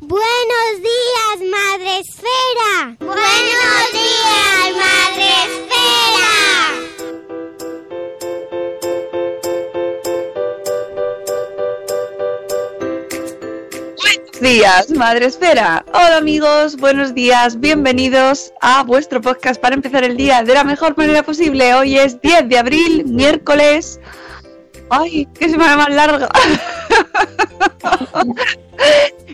Buenos días, Madre Esfera. Buenos días, Madre Esfera. Buenos días, Madre Esfera. Hola amigos, buenos días, bienvenidos a vuestro podcast para empezar el día de la mejor manera posible. Hoy es 10 de abril, miércoles. ¡Ay, qué semana más larga!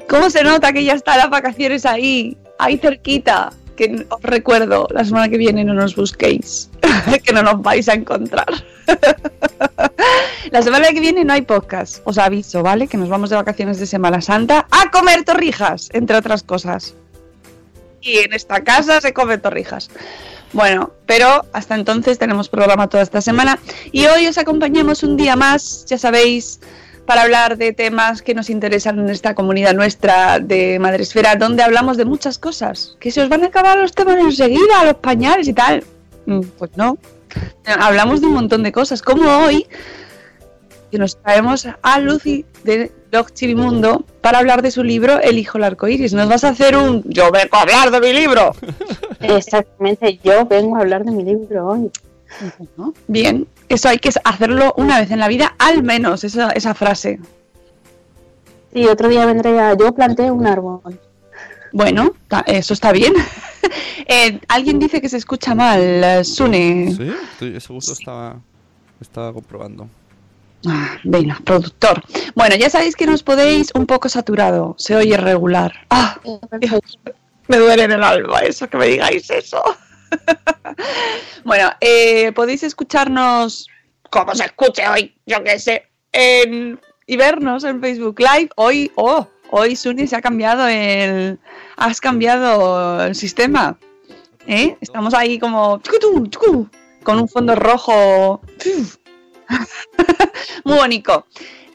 ¿Cómo se nota que ya están las vacaciones ahí, ahí cerquita? Que os recuerdo, la semana que viene no nos busquéis, que no nos vais a encontrar. la semana que viene no hay podcast, os aviso, ¿vale? Que nos vamos de vacaciones de Semana Santa a comer torrijas, entre otras cosas. Y en esta casa se come torrijas. Bueno, pero hasta entonces tenemos programa toda esta semana y hoy os acompañamos un día más, ya sabéis, para hablar de temas que nos interesan en esta comunidad nuestra de Madresfera, donde hablamos de muchas cosas. Que se os van a acabar los temas enseguida, los pañales y tal. Mm, pues no. Hablamos de un montón de cosas, como hoy, que nos traemos a Lucy de Blog Chirimundo para hablar de su libro El hijo del arco iris. Nos vas a hacer un Yo vengo a hablar de mi libro. Exactamente, yo vengo a hablar de mi libro hoy. Bien, eso hay que hacerlo una vez en la vida, al menos, esa, esa frase. Sí, otro día vendré a... Yo planté un árbol. Bueno, eso está bien. eh, Alguien dice que se escucha mal, Sune. Sí, ese gusto estaba, estaba comprobando. Ah, venga, productor. Bueno, ya sabéis que nos podéis un poco saturado, se oye regular. Ah, me duele en el alma eso, que me digáis eso. bueno, eh, podéis escucharnos como se escuche hoy, yo qué sé, y vernos en Facebook Live. Hoy, oh, hoy Suni se ha cambiado el, has cambiado el sistema. ¿eh? Estamos ahí como con un fondo rojo. Muy bonito.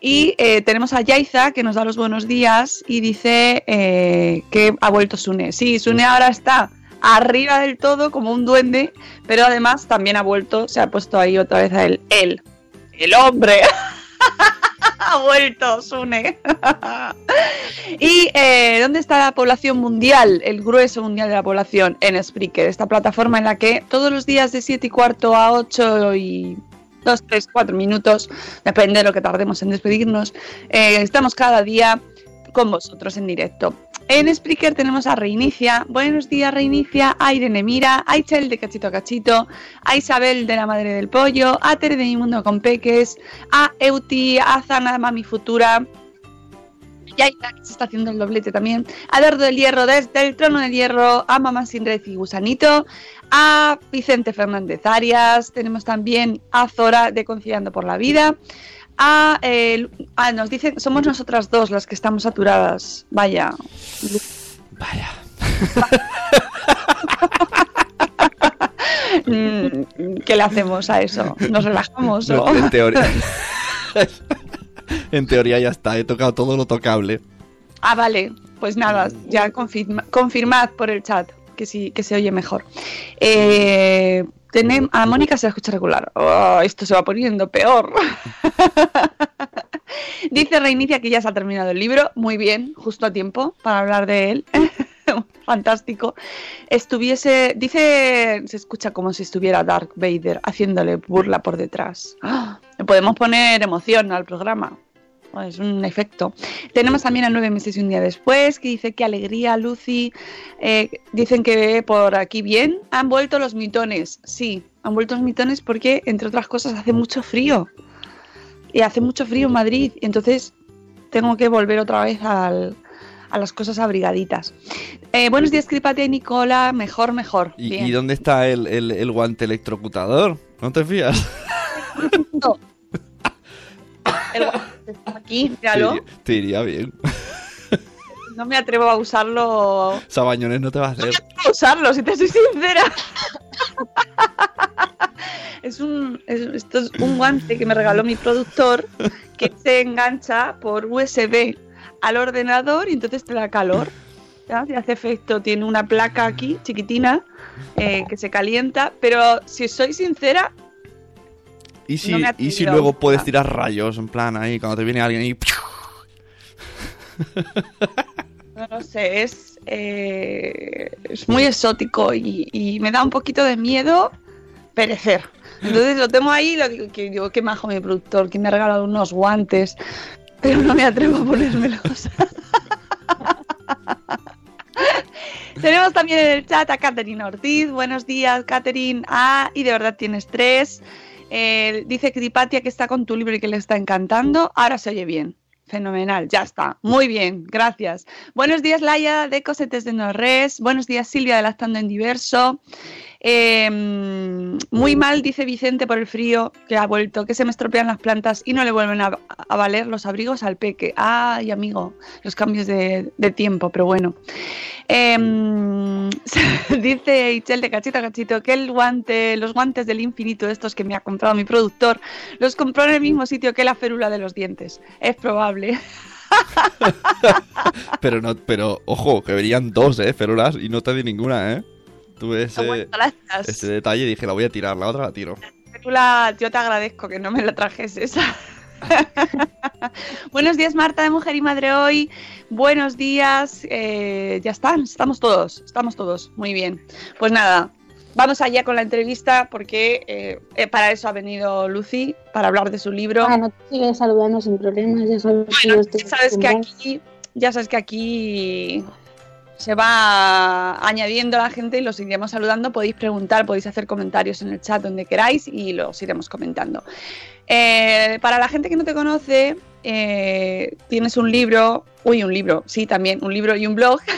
Y eh, tenemos a Yaiza que nos da los buenos días y dice que ha vuelto Sune. Sí, Sune ahora está arriba del todo como un duende, pero además también ha vuelto, se ha puesto ahí otra vez a él, el hombre. ha vuelto, Sune. ¿Y eh, dónde está la población mundial, el grueso mundial de la población? En Spreaker, esta plataforma en la que todos los días de 7 y cuarto a 8 y 2, 3, 4 minutos, depende de lo que tardemos en despedirnos, eh, estamos cada día con vosotros en directo. En Spreaker tenemos a Reinicia. Buenos días, Reinicia. A Irene Mira, a Ichel de Cachito a Cachito, a Isabel de la Madre del Pollo, a Tere de Mi Mundo con Peques, a Euti, a Zana Mami Futura. Y ahí se está haciendo el doblete también. A Dardo del Hierro desde el Trono del Hierro, a Mamá Sin Red y Gusanito, a Vicente Fernández Arias. Tenemos también a Zora de Conciliando por la Vida. Ah, nos dicen, somos nosotras dos las que estamos saturadas. Vaya. Vaya. Mm, ¿Qué le hacemos a eso? ¿Nos relajamos? en teoría. en teoría ya está, he tocado todo lo tocable. Ah, vale. Pues nada, ya confirmad por el chat que sí, que se oye mejor. Eh, a Mónica se la escucha regular. Oh, esto se va poniendo peor. Dice Reinicia que ya se ha terminado el libro. Muy bien, justo a tiempo para hablar de él. fantástico, estuviese, dice, se escucha como si estuviera Darth Vader haciéndole burla por detrás. ¡Ah! Le podemos poner emoción al programa. Oh, Es un efecto. Tenemos también a nueve meses y un día después, que dice que alegría, Lucy. Eh, dicen que por aquí bien. Han vuelto los mitones. Sí, han vuelto los mitones porque, entre otras cosas, hace mucho frío. Y hace mucho frío en Madrid. Y entonces tengo que volver otra vez al- a las cosas abrigaditas. Eh, buenos días, Cripatia y Nicola. Mejor, mejor. ¿Y, dónde está el, el- el guante electrocutador? ¿No te fías? El guante está aquí, Te míralo. te iría bien. No me atrevo a usarlo Sabañones no te va a hacer. a usarlo, si te soy sincera. es un, es- esto es un guante que me regaló mi productor que se engancha por USB al ordenador y entonces te da calor. ¿ya? Hace efecto, tiene una placa aquí chiquitina eh, que se calienta, pero si soy sincera, ¿Y si, No y si luego puedes tirar rayos, en plan ahí, cuando te viene alguien y... no lo sé, es, eh, es muy exótico y, y me da un poquito de miedo perecer. Entonces lo tengo ahí y lo digo, que digo, qué majo mi productor, que me ha regalado unos guantes, pero no me atrevo a ponérmelos. Tenemos también en el chat a Catherine Ortiz. Buenos días, Catherine. Ah, y de verdad tienes tres. Eh, dice Cripatia que está con tu libro y que le está encantando. Ahora se oye bien. Fenomenal, ya está. Muy bien, gracias. Buenos días, Laia de Cosetes de Norres. Buenos días, Silvia de Lactando en Diverso. Eh, muy mal, dice Vicente, por el frío que ha vuelto, que se me estropean las plantas y no le vuelven a, a valer los abrigos al peque. Ay, amigo, los cambios de, de tiempo, pero bueno. Eh, dice Ichel de cachito a cachito que el guante, los guantes del infinito, estos que me ha comprado mi productor, los compró en el mismo sitio que la férula de los dientes. Es probable. Pero no, pero ojo, que verían dos, eh, férulas y no te di ninguna, eh. Tuve ese, ese detalle y dije, la voy a tirar, la otra la tiro. Yo te agradezco que no me la trajes esa. Buenos días, Marta de Mujer y Madre Hoy. Buenos días. eh, ya están, estamos todos, estamos todos. Muy bien. Pues nada, vamos allá con la entrevista porque eh, eh, para eso ha venido Lucy, para hablar de su libro. Ah, no te sigues saludando sin problemas, ya sabes que Bueno, ya sabes que aquí, ya sabes que aquí se va añadiendo la gente y los iremos saludando. Podéis preguntar, podéis hacer comentarios en el chat donde queráis y los iremos comentando. Eh, para la gente que no te conoce, eh, tienes un libro, uy, un libro, sí, también un libro y un blog.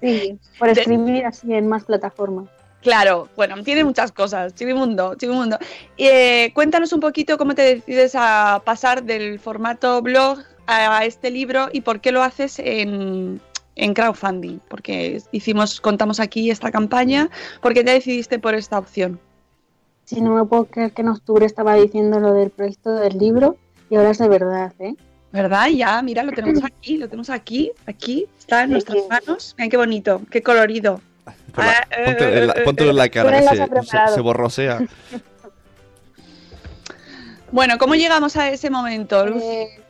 Sí, por escribir así en más plataformas. Claro, bueno, tiene muchas cosas, Chivimundo, Chivimundo. Eh, cuéntanos un poquito cómo te decides a pasar del formato blog a este libro y por qué lo haces en, en crowdfunding. Porque hicimos, contamos aquí esta campaña, ¿por qué te decidiste por esta opción? Si no me puedo creer que en octubre estaba diciendo lo del proyecto del libro y ahora es de verdad, ¿eh? ¿Verdad? Ya, mira, lo tenemos aquí, lo tenemos aquí, aquí, está en nuestras manos. Mira qué bonito, qué colorido. Por la- Ah, eh, ponte en la, eh, póntelo en la cara, que se, borrosea. Bueno, ¿cómo llegamos a ese momento? Luz? Eh,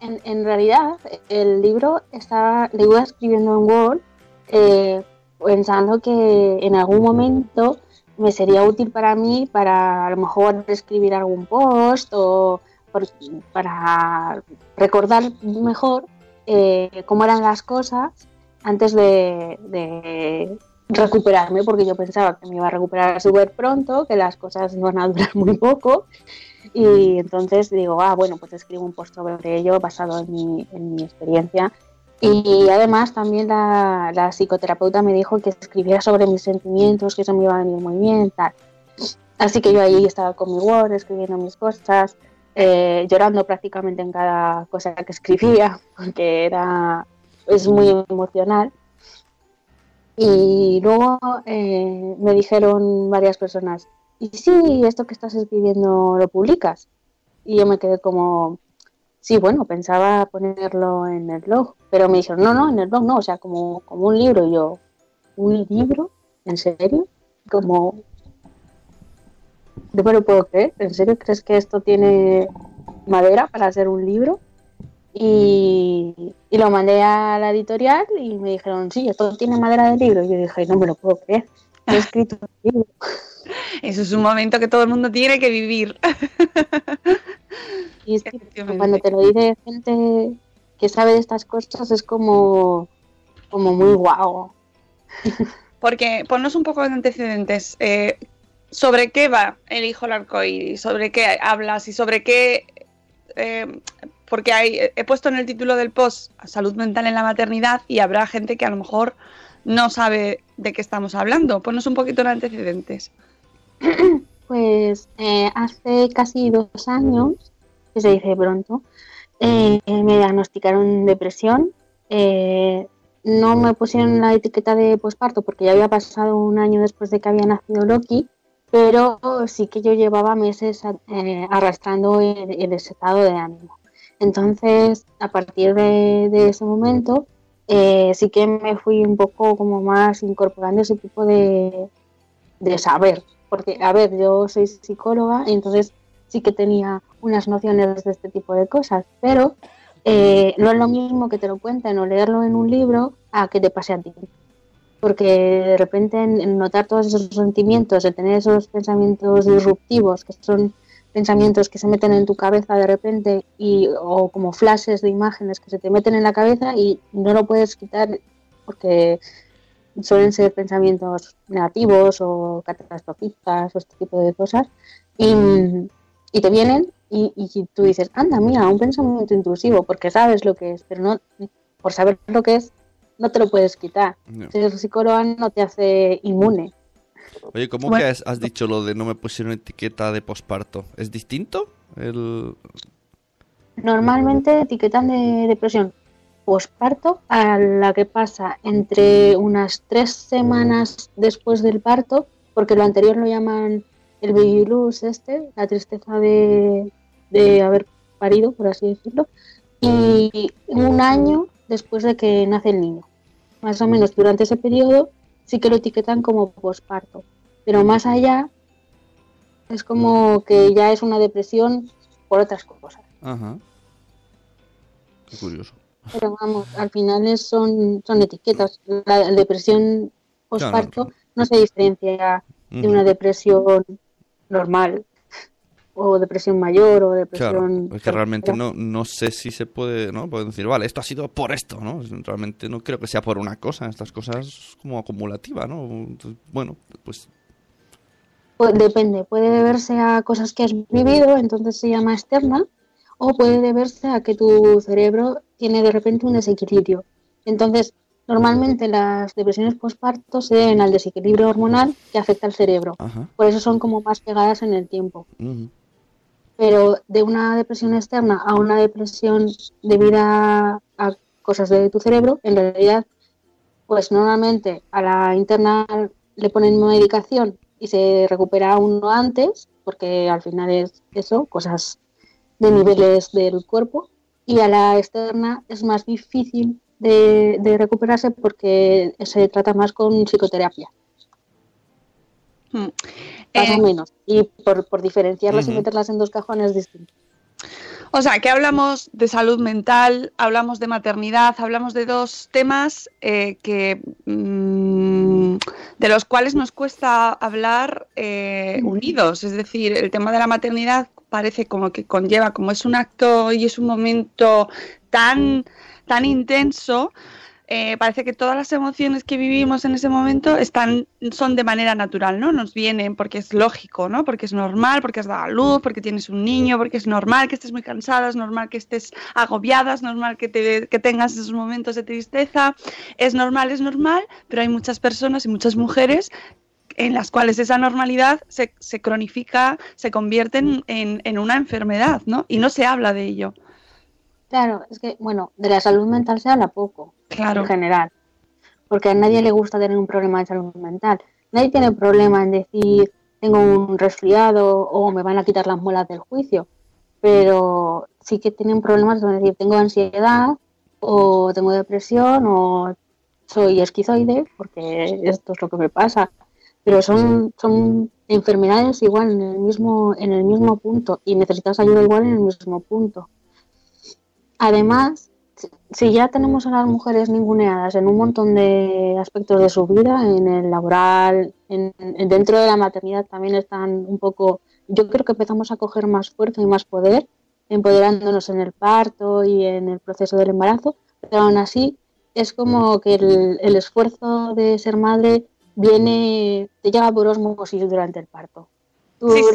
en, en realidad, el libro está, lo iba escribiendo en Word eh, pensando que en algún momento me sería útil para mí para a lo mejor escribir algún post o para recordar mejor eh, cómo eran las cosas antes de, de recuperarme, porque yo pensaba que me iba a recuperar súper pronto, que las cosas iban a durar muy poco. Y entonces digo, ah, bueno, pues escribo un post sobre ello basado en mi, en mi experiencia. Y además también la, la psicoterapeuta me dijo que escribiera sobre mis sentimientos, que eso me iba a venir muy bien, tal. Así que yo ahí estaba con mi Word, escribiendo mis cosas, eh, llorando prácticamente en cada cosa que escribía, porque era, es muy emocional. Y luego eh, me dijeron varias personas, ¿y si esto que estás escribiendo lo publicas? Y yo me quedé como, sí, bueno, pensaba ponerlo en el blog, pero me dijeron, no, no, en el blog no, o sea, como, como un libro. Yo, ¿un libro? ¿En serio? Como, no me lo puedo creer, ¿en serio crees que esto tiene madera para ser un libro? Y, y lo mandé a la editorial y me dijeron, sí, esto tiene madera de libro. Y yo dije, no me lo puedo creer. He escrito un libro. Eso es un momento que todo el mundo tiene que vivir. Y es que cuando te lo dice gente que sabe de estas cosas es como, como muy guau. Porque ponnos un poco de antecedentes. eh, ¿Sobre qué va el hijo del arcoíris? ¿Sobre qué hablas? ¿Y sobre qué...? eh, porque hay, he puesto en el título del post salud mental en la maternidad y habrá gente que a lo mejor no sabe de qué estamos hablando. Ponnos un poquito de antecedentes. Pues eh, hace casi dos años, que se dice pronto, eh, me diagnosticaron depresión. Eh, no me pusieron la etiqueta de posparto porque ya había pasado un año después de que había nacido Loki, pero sí que yo llevaba meses eh, arrastrando el, estado de ánimo. Entonces, a partir de, de ese momento, eh, sí que me fui un poco como más incorporando ese tipo de, de saber. Porque, a ver, yo soy psicóloga, entonces sí que tenía unas nociones de este tipo de cosas, pero eh, no es lo mismo que te lo cuenten o leerlo en un libro a que te pase a ti. Porque de repente en, en notar todos esos sentimientos, de tener esos pensamientos disruptivos, que son pensamientos que se meten en tu cabeza de repente y o como flashes de imágenes que se te meten en la cabeza y no lo puedes quitar porque suelen ser pensamientos negativos o catastrofistas o este tipo de cosas y, y te vienen y, y tú dices, anda, mira, un pensamiento intrusivo porque sabes lo que es, pero no por saber lo que es no te lo puedes quitar. No. Ser psicóloga no te hace inmune. Oye, ¿cómo Bueno. que has, has dicho lo de no me pusieron etiqueta de posparto? ¿Es distinto? El... Normalmente etiquetan de depresión posparto a la que pasa entre unas tres semanas después del parto, porque lo anterior lo llaman el baby blues este, la tristeza de, de haber parido, por así decirlo, y un año después de que nace el niño. Más o menos durante ese periodo sí que lo etiquetan como posparto, pero más allá es como que ya es una depresión por otras cosas. Ajá. Qué curioso. Pero vamos, al final es- son, son etiquetas. La depresión posparto no se diferencia de una depresión normal o depresión mayor o Claro, depresión... es que realmente no, no sé si se puede, ¿no? Pueden decir, vale, esto ha sido por esto, ¿no? Realmente no creo que sea por una cosa, estas cosas como acumulativa, ¿no? Entonces, Bueno, pues Pues depende, puede deberse a cosas que has vivido, entonces se llama externa, o puede deberse a que tu cerebro tiene de repente un desequilibrio. Entonces, normalmente las depresiones postparto se deben al desequilibrio hormonal que afecta al cerebro. Ajá. Por eso son como más pegadas en el tiempo. Pero de una depresión externa a una depresión debida a cosas de tu cerebro, en realidad, pues normalmente a la interna le ponen medicación y se recupera uno antes, porque al final es eso, cosas de niveles del cuerpo, y a la externa es más difícil de, de recuperarse porque se trata más con psicoterapia. Mm. Más Eh, o menos. Y por, por diferenciarlas y meterlas en dos cajones distintos. O sea, que hablamos de salud mental, hablamos de maternidad, hablamos de dos temas eh, que mm, de los cuales nos cuesta hablar eh, unidos. Es decir, el tema de la maternidad parece como que conlleva, como es un acto y es un momento tan, tan intenso, eh, parece que todas las emociones que vivimos en ese momento están, son de manera natural, ¿no? Nos vienen porque es lógico, ¿no? Porque es normal, porque has dado a luz, porque tienes un niño, porque es normal que estés muy cansada, es normal que estés agobiada, es normal que, te, que tengas esos momentos de tristeza, es normal, es normal, pero hay muchas personas y muchas mujeres en las cuales esa normalidad se, se cronifica, se convierte en, en- en una enfermedad, ¿no? Y no se habla de ello. Claro, es que, bueno, de la salud mental se habla poco, Claro. en general, porque a nadie le gusta tener un problema de salud mental. Nadie tiene problema en decir, tengo un resfriado o me van a quitar las muelas del juicio, pero sí que tienen problemas de decir, tengo ansiedad o tengo depresión o soy esquizoide, porque esto es lo que me pasa. Pero son, son enfermedades igual en el mismo, en el mismo punto y necesitas ayuda igual en el mismo punto. Además, si- ya tenemos a las mujeres ninguneadas en un montón de aspectos de su vida, en el laboral, en, en- dentro de la maternidad también están un poco, yo creo que empezamos a coger más fuerza y más poder, empoderándonos en el parto y en el proceso del embarazo, pero aún así es como que el, el esfuerzo de ser madre viene, te llega por osmosis durante el parto. Tú Sí, sí.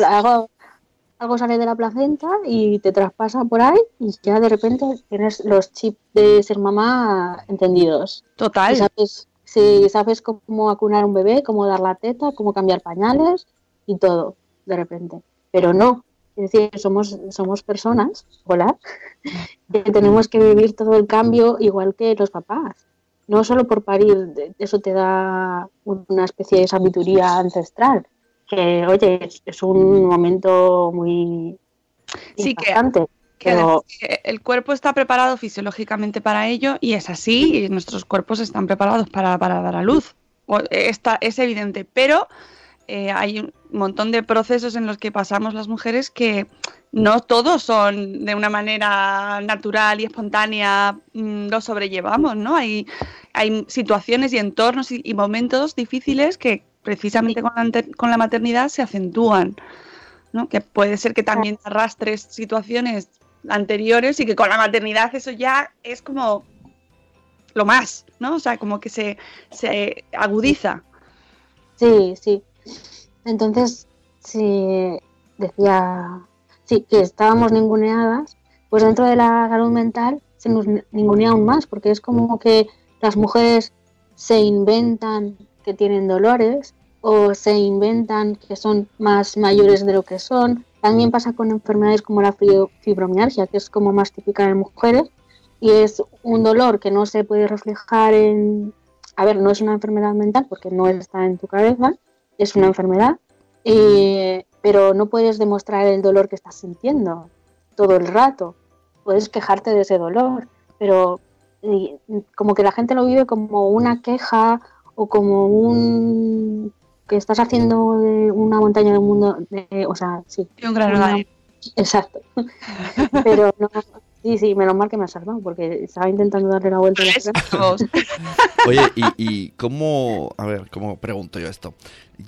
Algo, sale de la placenta y te traspasa por ahí y ya de repente tienes los chips de ser mamá entendidos. Total. Y sabes, sí, sabes cómo acunar un bebé, cómo dar la teta, cómo cambiar pañales y todo, de repente. Pero no, es decir, somos, somos personas, hola, que tenemos que vivir todo el cambio igual que los papás. No solo por parir, eso te da una especie de sabiduría ancestral, que oye, es, un momento muy Sí, que- impactante. Que pero además que el cuerpo está preparado fisiológicamente para ello y es así, y nuestros cuerpos están preparados para, para dar a luz. O- Está, es evidente, pero eh, hay un montón de procesos en los que pasamos las mujeres que no todos son de una manera natural y espontánea, mm, lo sobrellevamos, ¿no? Hay, hay situaciones y entornos y, y momentos difíciles que precisamente con la, con la maternidad se acentúan. ¿no? Que puede ser que también arrastres situaciones anteriores y que con la maternidad eso ya es como lo más, ¿no? O sea, como que se, se agudiza. Sí, sí. Entonces, si decía, sí, que estábamos ninguneadas, pues dentro de la salud mental se nos ningunea aún más, porque es como que las mujeres se inventan que tienen dolores o se inventan que son más mayores de lo que son. También pasa con enfermedades como la fibro- fibromialgia, que es como más típica en mujeres, y es un dolor que no se puede reflejar en... A ver, no es una enfermedad mental porque no está en tu cabeza, es una enfermedad, pero no puedes demostrar el dolor que estás sintiendo todo el rato. Puedes quejarte de ese dolor, pero como que la gente lo vive como una queja o como un que estás haciendo de una montaña del mundo, de- o sea, sí. Y un grano de una-. Exacto. Pero no, sí, sí, menos mal que me has salvado, porque estaba intentando darle la vuelta a la. Oye, ¿y, y cómo...? A ver, ¿cómo pregunto yo esto?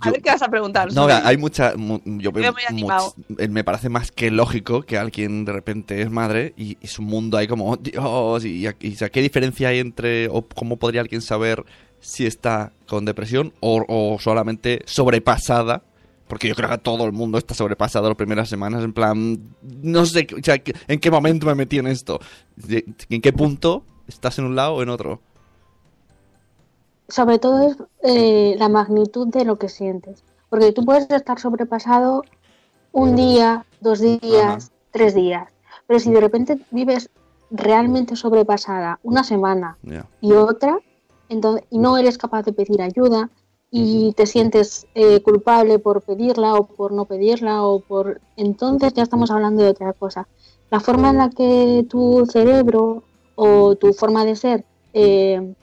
A Yo- ver qué vas a preguntar. No, hay mucha. mu- Yo much- eh, me parece más que lógico que alguien de repente es madre y, y su mundo hay como, "Oh, Dios, y, y, o sea, ¿qué diferencia hay entre, o cómo podría alguien saber si está con depresión o, o solamente sobrepasada? Porque yo creo que todo el mundo está sobrepasado las primeras semanas, en plan, no sé, o sea, ¿en qué momento me metí en esto? ¿En qué punto estás en un lado o en otro? sobre todo es eh, la magnitud de lo que sientes. Porque tú puedes estar sobrepasado un día, dos días, tres días. Pero si de repente vives realmente sobrepasada una semana y otra, entonces, y no eres capaz de pedir ayuda y te sientes eh, culpable por pedirla o por no pedirla o por... Entonces ya estamos hablando de otra cosa. La forma en la que tu cerebro o tu forma de ser eh,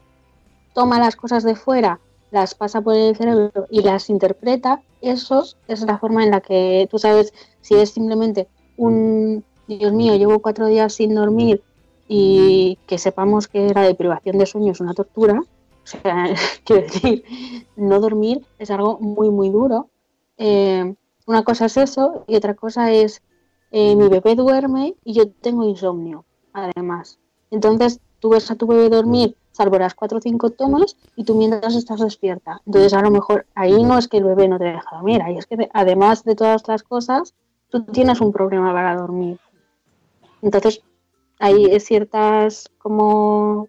toma las cosas de fuera, las pasa por el cerebro y las interpreta, eso es la forma en la que tú sabes si es simplemente un, Dios mío, llevo cuatro días sin dormir y que sepamos que la deprivación de sueño es una tortura. O sea, quiero decir, no dormir es algo muy, muy duro. Eh, una cosa es eso y otra cosa es eh, mi bebé duerme y yo tengo insomnio, además. Entonces tú ves a tu bebé dormir, salvo las cuatro o cinco tomas, y tú mientras estás despierta. Entonces a lo mejor ahí no es que el bebé no te deja dormir, ahí es que de- además de todas las cosas, tú tienes un problema para dormir. Entonces hay ciertas como,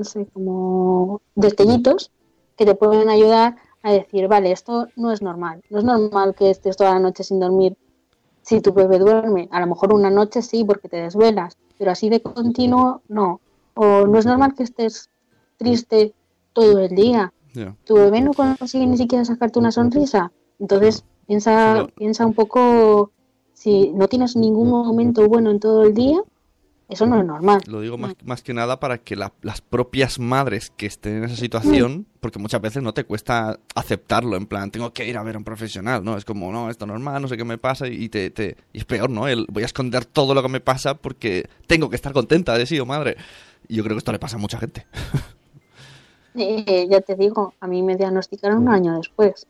no sé, como destellitos que te pueden ayudar a decir, vale, esto no es normal. No es normal que estés toda la noche sin dormir si tu bebé duerme. A lo mejor una noche sí porque te desvelas, pero así de continuo no. O no es normal que estés triste todo el día. Tu bebé no consigue ni siquiera sacarte una sonrisa. Entonces piensa, piensa un poco si no tienes ningún momento bueno en todo el día, Eso no es normal. Lo digo más, más que nada para que la- las propias madres que estén en esa situación, porque muchas veces no te cuesta aceptarlo, en plan, tengo que ir a ver a un profesional, ¿no? Es como, no, esto es normal, no sé qué me pasa, y, te, te- y es peor, ¿no? El, voy a esconder todo lo que me pasa porque tengo que estar contenta de sí o madre. Y yo creo que esto le pasa a mucha gente. Eh, ya te digo, a mí me diagnosticaron un año después.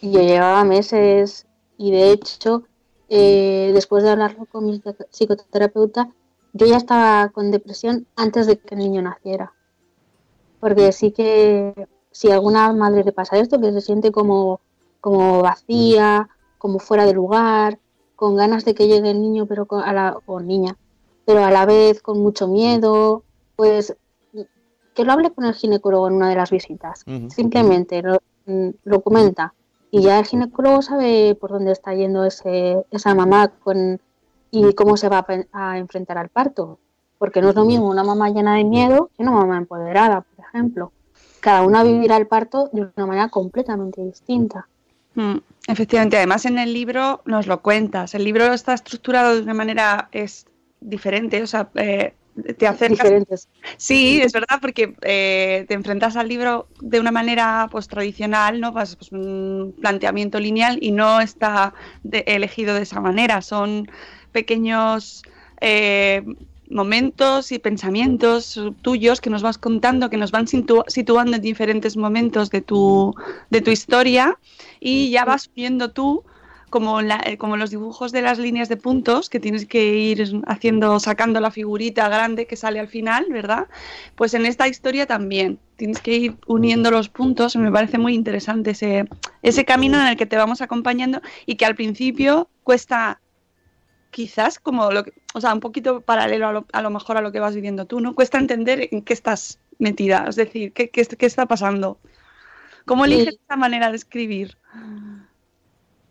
Y yo llevaba meses y de hecho, eh, después de hablarlo con mi psico- psicoterapeuta, yo ya estaba con depresión antes de que el niño naciera. Porque sí que si a alguna madre le pasa esto, que se siente como, como vacía, como fuera de lugar, con ganas de que llegue el niño pero con- a la, o niña, pero a la vez con mucho miedo, pues que lo hable con el ginecólogo en una de las visitas. Simplemente lo, mm, lo comenta y ya el ginecólogo sabe por dónde está yendo ese, esa mamá con, y cómo se va a, enfrentar al parto. Porque no es lo mismo una mamá llena de miedo que una mamá empoderada, por ejemplo. Cada una vivirá el parto de una manera completamente distinta. Mm, Efectivamente, además en el libro nos lo cuentas. El libro está estructurado de una manera es diferente, o sea, eh, te acercas. Diferentes. Sí, es verdad, porque eh, te enfrentas al libro de una manera pues tradicional, ¿no? Pues, pues, un planteamiento lineal y no está de- elegido de esa manera. Son pequeños eh, momentos y pensamientos tuyos que nos vas contando, que nos van situ- situando en diferentes momentos de tu, de tu historia y ya vas viendo tú como, la- eh, como los dibujos de las líneas de puntos que tienes que ir haciendo, sacando la figurita grande que sale al final, ¿verdad? Pues en esta historia también tienes que ir uniendo los puntos. Me parece muy interesante ese, ese camino en el que te vamos acompañando y que al principio cuesta quizás como lo que, o sea, un poquito paralelo a lo, a lo mejor a lo que vas viviendo tú, ¿no? Cuesta entender en qué estás metida, es decir, qué, qué, qué está pasando. ¿Cómo Sí. eliges esa manera de escribir?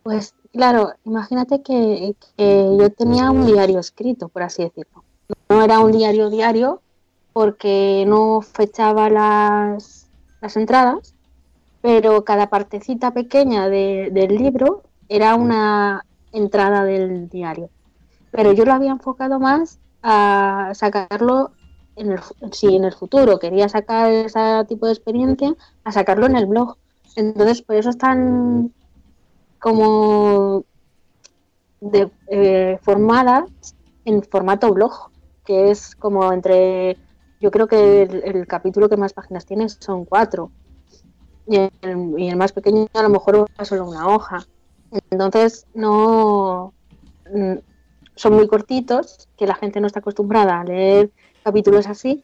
Pues claro, imagínate que, que yo tenía un diario escrito, por así decirlo. No era un diario diario porque no fechaba las, las entradas, pero cada partecita pequeña de- del libro era una entrada del diario. Pero yo lo había enfocado más a sacarlo en el, si en el futuro quería sacar ese tipo de experiencia, a sacarlo en el blog. Entonces, por eso es tan como de, eh, formadas en formato blog, que es como entre, yo creo que el, capítulo que más páginas tiene son cuatro, y el, más pequeño a lo mejor va solo una hoja. Entonces, no son muy cortitos, que la gente no está acostumbrada a leer capítulos así,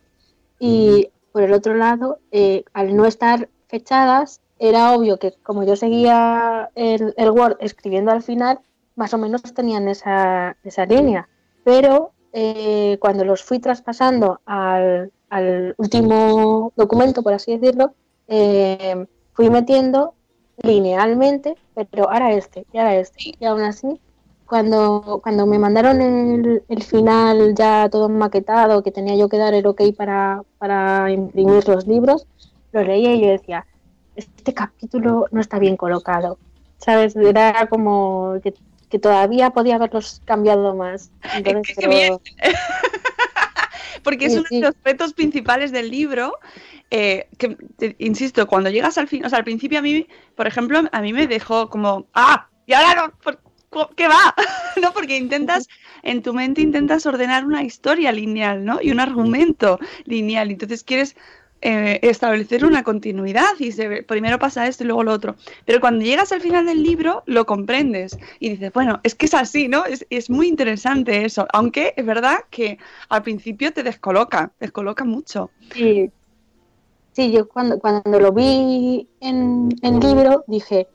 y por el otro lado, eh, al no estar fechadas, era obvio que como yo seguía el, el Word escribiendo al final, más o menos tenían esa, esa línea. Pero eh, cuando los fui traspasando al, al último documento, por así decirlo, eh, fui metiendo linealmente, pero ahora este, y ahora este. Y aún así, cuando, cuando me mandaron el, el final ya todo maquetado, que tenía yo que dar el ok para, para imprimir los libros, lo leía y yo decía, este capítulo no está bien colocado. ¿Sabes? Era como que, que todavía podía haberlos cambiado más. Entonces, pero- bien. Porque es Sí, uno sí. de los retos principales del libro. eh, que, te- insisto, cuando llegas al fin, o sea, al principio a mí, por ejemplo, a mí me dejó como, ¡ah! ¿Y ahora no? ¿Por- co- ¿Qué va? ¿No? Porque intentas, en tu mente intentas ordenar una historia lineal, ¿no? Y un argumento lineal. Entonces quieres eh, establecer una continuidad y se primero pasa esto y luego lo otro. Pero cuando llegas al final del libro lo comprendes y dices, bueno, es que es así, ¿no? Es, es muy interesante eso, aunque es verdad que al principio te descoloca, descoloca mucho. Sí, sí yo cuando, cuando lo vi en, en libro dije,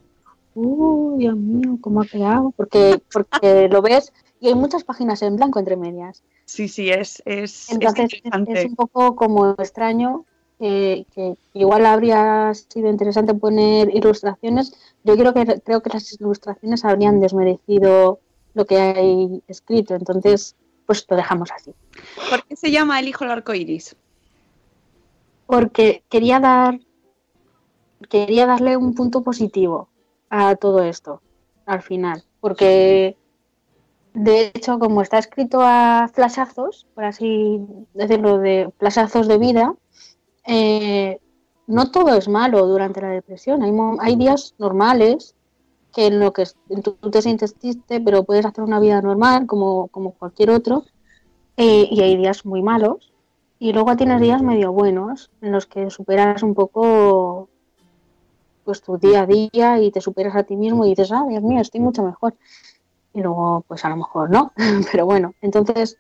¡uh, Dios mío, cómo ha quedado! Porque, porque lo ves y hay muchas páginas en blanco entre medias. Sí, sí, es, es, es Entonces es, interesante. es un poco como extraño eh, que igual habría sido interesante poner ilustraciones. Yo creo que creo que las ilustraciones habrían desmerecido lo que hay escrito. Entonces, pues lo dejamos así. ¿Por qué se llama El hijo del arco iris? porque quería dar quería darle un punto positivo a todo esto al final porque de hecho, como está escrito a flashazos, por así decirlo, de flashazos de vida, eh, no todo es malo durante la depresión. Hay, hay días normales que en lo que tú te sientes triste, pero puedes hacer una vida normal como, como cualquier otro. eh, y hay días muy malos. Y luego tienes días medio buenos en los que superas un poco pues tu día a día y te superas a ti mismo y dices, ah, Dios mío, estoy mucho mejor. Y luego, pues a lo mejor no. Pero bueno, entonces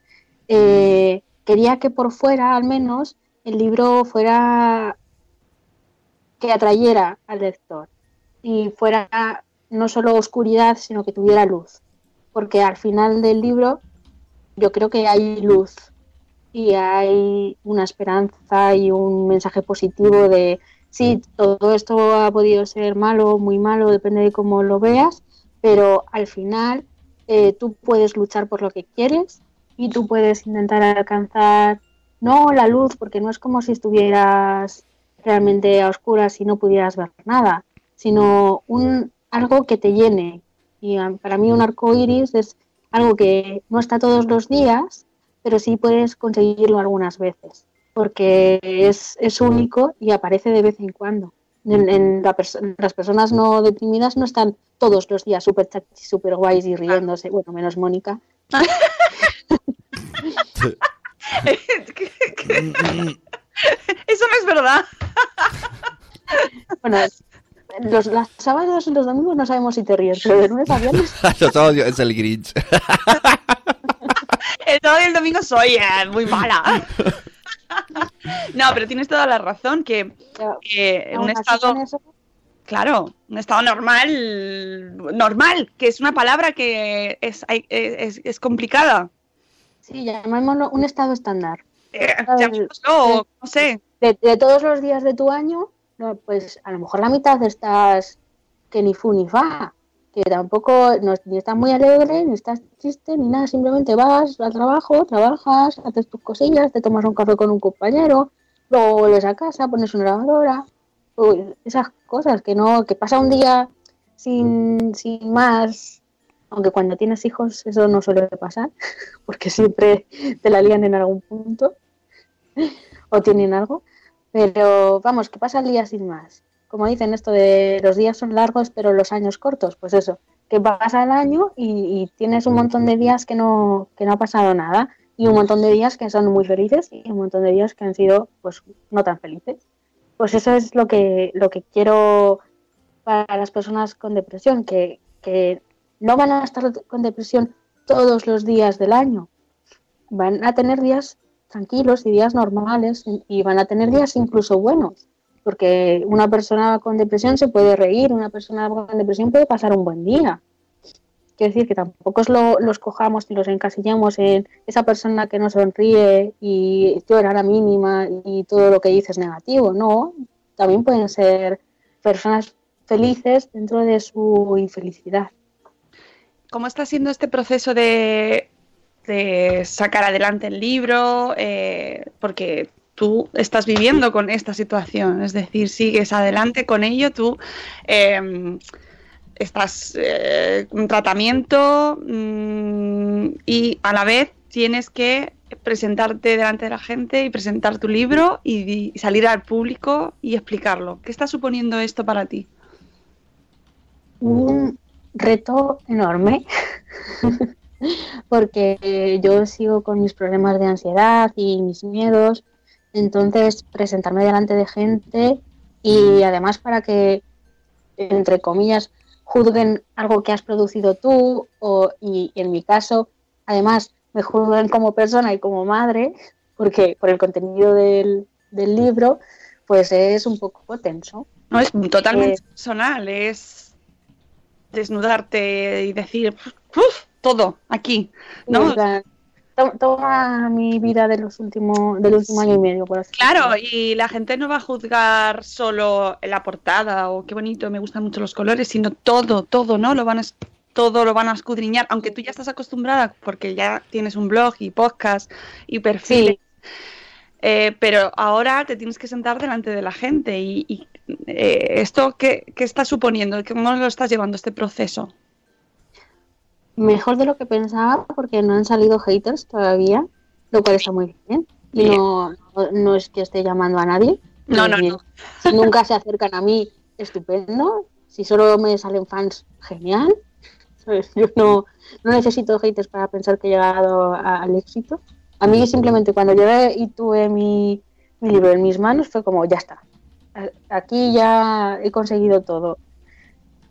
eh, quería que por fuera, al menos, el libro fuera que atrayera al lector y fuera no solo oscuridad, sino que tuviera luz. Porque al final del libro yo creo que hay luz y hay una esperanza y un mensaje positivo de sí, todo esto ha podido ser malo, muy malo, depende de cómo lo veas, pero al final eh, tú puedes luchar por lo que quieres y tú puedes intentar alcanzar no la luz, porque no es como si estuvieras realmente a oscuras y no pudieras ver nada, sino un algo que te llene. Y ah, para mí un arco iris es algo que no está todos los días, pero sí puedes conseguirlo algunas veces, porque es, es único y aparece de vez en cuando. En, en la perso- las personas no deprimidas no están todos los días súper chachis, súper guays y riéndose, bueno, menos Mónica. Eso no es verdad. Bueno, los, los sábados y los domingos no sabemos si te ríes, pero de lunes a viernes Los sábados es el Grinch. El sábado y el domingo soy eh, muy mala. No, pero tienes toda la razón que eh, un estado, claro, un estado normal, normal, que es una palabra que es, es, es complicada. Sí, llamémoslo un estado estándar. Eh, no sé. De, de todos los días de tu año, pues a lo mejor la mitad estás que ni fu ni fa, que tampoco no, ni estás muy alegre, ni estás triste, ni nada, simplemente vas al trabajo, trabajas, haces tus cosillas, te tomas un café con un compañero, luego vuelves a casa, pones una lavadora, uy, esas cosas que no, que pasa un día sin, sin más, aunque cuando tienes hijos eso no suele pasar, porque siempre te la lían en algún punto o tienen algo, pero vamos, que pasa el día sin más. Como dicen esto de los días son largos pero los años cortos, pues eso, que pasa el año y, tienes un montón de días que no, que no ha pasado nada y un montón de días que son muy felices y un montón de días que han sido pues no tan felices. Pues eso es lo que, lo que quiero para las personas con depresión, que, que no van a estar con depresión todos los días del año. Van a tener días tranquilos y días normales y van a tener días incluso buenos. Porque una persona con depresión se puede reír, una persona con depresión puede pasar un buen día. Quiero decir que tampoco lo, los cojamos y los encasillamos en esa persona que no sonríe y llora a la mínima y todo lo que dice es negativo. No, también pueden ser personas felices dentro de su infelicidad. ¿Cómo está siendo este proceso de, de sacar adelante el libro? Eh, porque tú estás viviendo con esta situación, es decir, sigues adelante con ello, tú eh, estás eh, en tratamiento mm, y a la vez tienes que presentarte delante de la gente y presentar tu libro y, salir al público y explicarlo. ¿Qué está suponiendo esto para ti? un reto enorme porque yo sigo con mis problemas de ansiedad y mis miedos, entonces presentarme delante de gente y además para que, entre comillas, juzguen algo que has producido tú o, y en mi caso, además, me juzguen como persona y como madre, porque por el contenido del, del libro, pues es un poco tenso. No es totalmente Eh, personal, es desnudarte y decir "Uf, todo aquí, ¿no? Toma mi vida de los últimos, del último año y medio, por así Claro, decirlo. y la gente no va a juzgar solo la portada o qué bonito, me gustan mucho los colores, sino todo, todo, ¿no? Lo van a, todo lo van a escudriñar, aunque tú ya estás acostumbrada porque ya tienes un blog y podcast y perfiles. Eh, pero ahora te tienes que sentar delante de la gente y, y, eh, esto qué, qué está suponiendo, cómo lo estás llevando este proceso. Mejor de lo que pensaba porque no han salido haters todavía, lo cual está muy bien. Y no, no, no es que esté llamando a nadie. No, no, no. Si nunca se acercan a mí, estupendo. Si solo me salen fans, genial. ¿Sabes? Yo no, no necesito haters para pensar que he llegado a- al éxito. A mí simplemente cuando llegué y tuve mi, mi libro en mis manos fue como, ya está. Aquí ya he conseguido todo.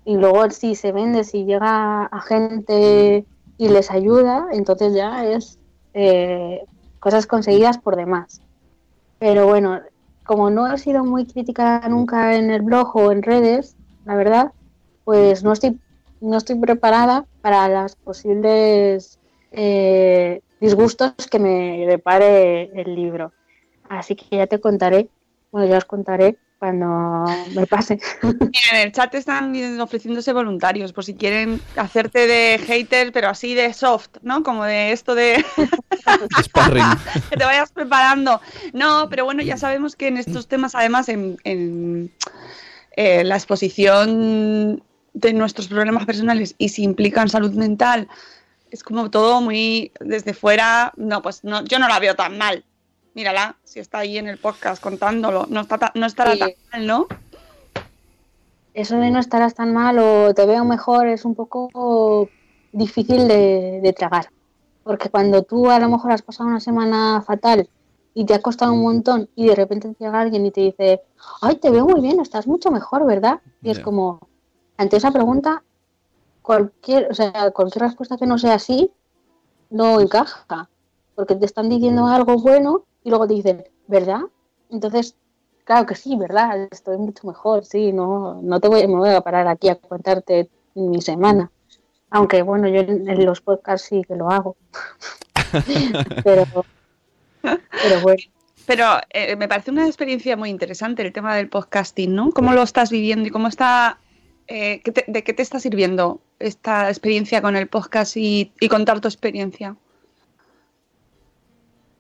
Y luego si se vende, si llega a gente y les ayuda, entonces ya es eh, cosas conseguidas por demás. Pero bueno, como no he sido muy crítica nunca en el blog o en redes, la verdad, pues no estoy, no estoy preparada para las posibles eh, disgustos que me depare el libro. Así que ya te contaré, bueno, ya os contaré cuando me pase. Mira, en el chat están ofreciéndose voluntarios por si quieren hacerte de hater, pero así de soft, ¿no? Como de esto de Sparring. que te vayas preparando. No, pero bueno, ya sabemos que en estos temas, además, en, en, eh, la exposición de nuestros problemas personales y si implican salud mental, es como todo muy desde fuera. No, pues no, yo no la veo tan mal. Mírala, si está ahí en el podcast contándolo, no, está ta- no estará Sí. tan mal, ¿no? Eso de no estarás tan mal o te veo mejor es un poco difícil de, de tragar. Porque cuando tú a lo mejor has pasado una semana fatal y te ha costado un montón y de repente llega alguien y te dice, ay, te veo muy bien, estás mucho mejor, ¿verdad? Y es como, ante esa pregunta, cualquier, o sea, cualquier respuesta que no sea así no encaja. Porque te están diciendo algo bueno y luego te dicen, ¿verdad? Entonces, claro que sí, ¿verdad? Estoy mucho mejor, sí, no, no te voy, me voy a parar aquí a contarte mi semana. Aunque bueno, yo en, en los podcasts sí que lo hago. pero, pero bueno. Pero eh, me parece una experiencia muy interesante el tema del podcasting, ¿no? ¿Cómo lo estás viviendo y cómo está, eh, qué te- de qué te está sirviendo esta experiencia con el podcast y, y contar tu experiencia?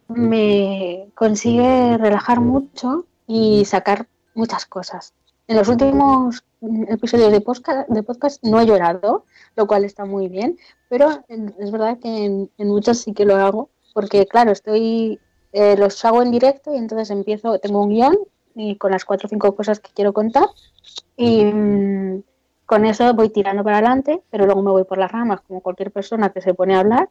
Me consigue relajar mucho y sacar muchas cosas. En los últimos episodios de podcast, de podcast no he llorado, lo cual está muy bien, pero es verdad que en, en muchos sí que lo hago, porque claro, estoy eh, los hago en directo y entonces empiezo, tengo un guion y con las cuatro o cinco cosas que quiero contar y mm, con eso voy tirando para adelante, pero luego me voy por las ramas como cualquier persona que se pone a hablar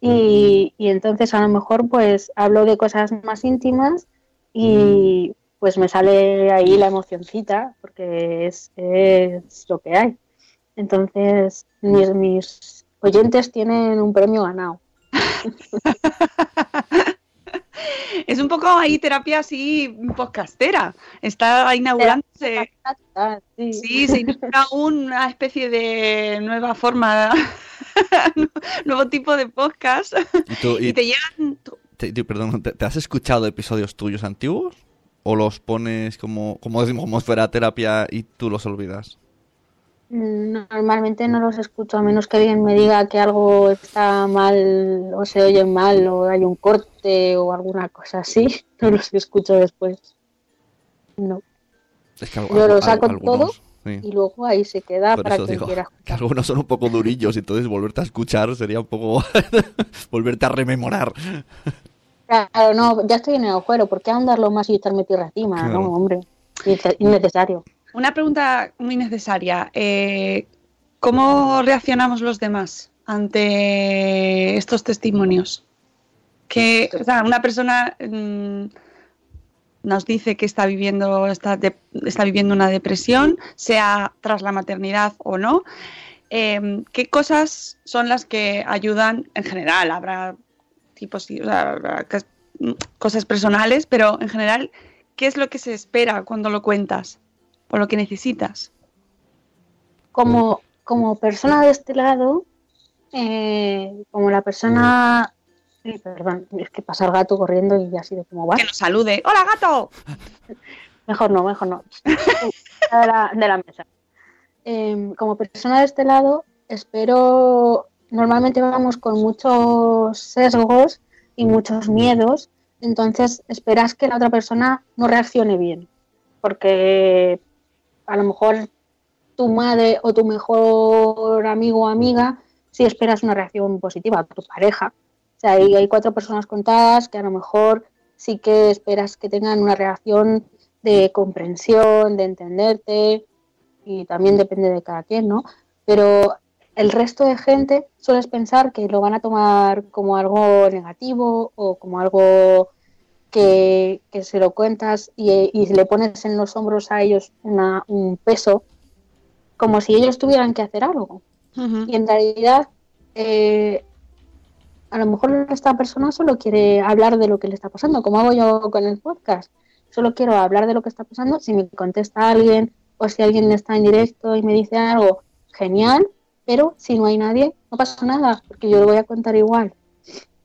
y, y entonces a lo mejor pues hablo de cosas más íntimas y pues me sale ahí la emocioncita porque es, es lo que hay. Entonces mis, mis oyentes tienen un premio ganado. Es un poco ahí terapia así podcastera. Está inaugurándose. Sí, se inaugura una especie de nueva forma, nuevo tipo de podcast. ¿Y, tú- y Y te llegan te- te- perdón, ¿te, te has escuchado episodios tuyos antiguos? ¿O los pones como, como, decimos, como fuera terapia y tú los olvidas? Normalmente no los escucho a menos que alguien me diga que algo está mal o se oye mal o hay un corte o alguna cosa así. No los escucho después. No. Es que al- Yo al- lo al- saco algunos, todo sí. y luego ahí se queda Por para eso quien digo quiera. que algunos son un poco durillos, y entonces volverte a escuchar sería un poco volverte a rememorar. Claro, no, ya estoy en el agujero. ¿Por qué andarlo más y echarme tierra encima? Claro. No, hombre. Inne- Innecesario. Una pregunta muy necesaria. Eh, ¿Cómo reaccionamos los demás ante estos testimonios? Que o sea, una persona mm, nos dice que está viviendo, está, de- está viviendo una depresión, sea tras la maternidad o no. Eh, ¿Qué cosas son las que ayudan en general? Habrá tipos, cosas personales, pero en general, ¿qué es lo que se espera cuando lo cuentas? o lo que necesitas. Como, como persona de este lado, eh, como la persona. Ay, perdón, es que pasa el gato corriendo y ya ha sido como va. Que nos salude. ¡Hola, gato! Mejor no, mejor no. de, la, de la mesa. Eh, como persona de este lado, espero. Normalmente vamos con muchos sesgos y muchos miedos, entonces esperas que la otra persona no reaccione bien. Porque a lo mejor tu madre o tu mejor amigo o amiga si esperas una reacción positiva a tu pareja. O sea, hay, hay cuatro personas contadas que a lo mejor sí que esperas que tengan una reacción de comprensión, de entenderte, y también depende de cada quien, ¿no? Pero el resto de gente sueles pensar que lo van a tomar como algo negativo o como algo que, que se lo cuentas y, y le pones en los hombros a ellos una, un peso como si ellos tuvieran que hacer algo. Y en realidad, eh, a lo mejor esta persona solo quiere hablar de lo que le está pasando, como hago yo con el podcast. Solo quiero hablar de lo que está pasando. Si me contesta alguien o si alguien está en directo y me dice algo, genial, pero si no hay nadie, no pasa nada, porque yo lo voy a contar igual.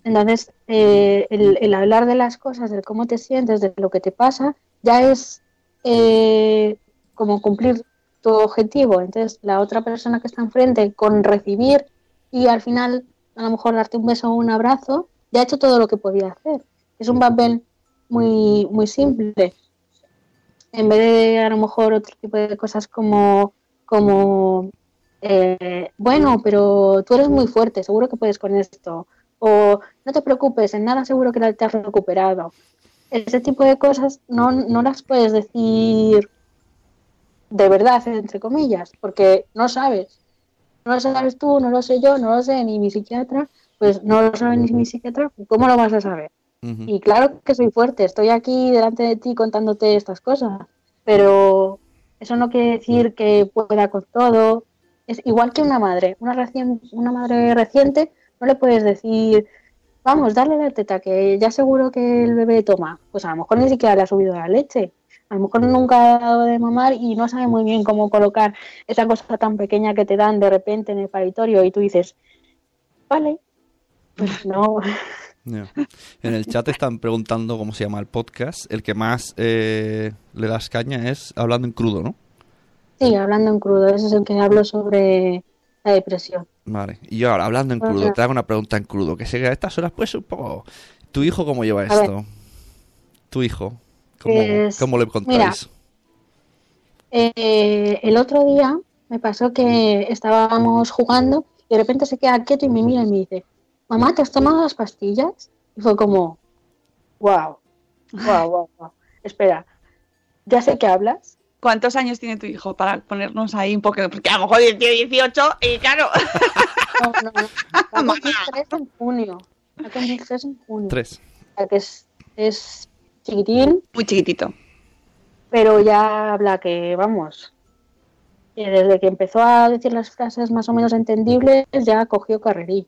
Entonces, eh, el, hablar de las cosas, de cómo te sientes, de lo que te pasa, ya es eh, como cumplir tu objetivo. Entonces, la otra persona que está enfrente, con recibir y al final a lo mejor darte un beso o un abrazo, ya ha hecho todo lo que podía hacer. Es un papel muy, muy simple. En vez de a lo mejor otro tipo de cosas como, como eh, bueno, pero tú eres muy fuerte, seguro que puedes con esto. O no te preocupes, en nada seguro que te has recuperado. Ese tipo de cosas no, no las puedes decir de verdad, entre comillas, porque no sabes. No lo sabes tú, no lo sé yo, no lo sé ni mi psiquiatra, pues no lo sabe ni mi psiquiatra, ¿cómo lo vas a saber? Y claro que soy fuerte, estoy aquí delante de ti contándote estas cosas, pero eso no quiere decir que pueda con todo. Es igual que una madre, una, recién, una madre reciente, no le puedes decir, vamos, dale la teta, que ya seguro que el bebé toma. Pues a lo mejor ni siquiera le ha subido la leche. A lo mejor nunca ha dado de mamar y no sabe muy bien cómo colocar esa cosa tan pequeña que te dan de repente en el paritorio y tú dices, vale, pues no. En el chat están preguntando cómo se llama el podcast. El que más eh, le das caña es Hablando en crudo, ¿no? Sí, hablando en crudo, ese es el que hablo sobre la depresión. Vale. Y yo ahora, hablando en crudo, te hago una pregunta en crudo. Que sé que a estas horas pues un poco... ¿Tu hijo cómo lleva esto? ¿Tu hijo? ¿Cómo, Pues, cómo le contáis? Eh, el otro día me pasó que estábamos jugando y de repente se queda quieto y me mira y me dice, mamá, ¿te has tomado las pastillas? Y fue como, wow, wow, wow, wow. Espera, ¿ya sé que hablas? ¿Cuántos años tiene tu hijo para ponernos ahí un poco? Porque a lo mejor tiene 18 y claro. No, no, no. Va a cumplir tres en junio. Va a cumplir tres en junio. Tres. O sea, que es, es chiquitín, Muy chiquitito. pero ya habla que, vamos, que desde que empezó a decir las frases más o menos entendibles, ya cogió carrerilla.